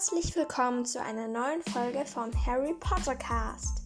Herzlich willkommen zu einer neuen Folge vom Harry Potter Cast.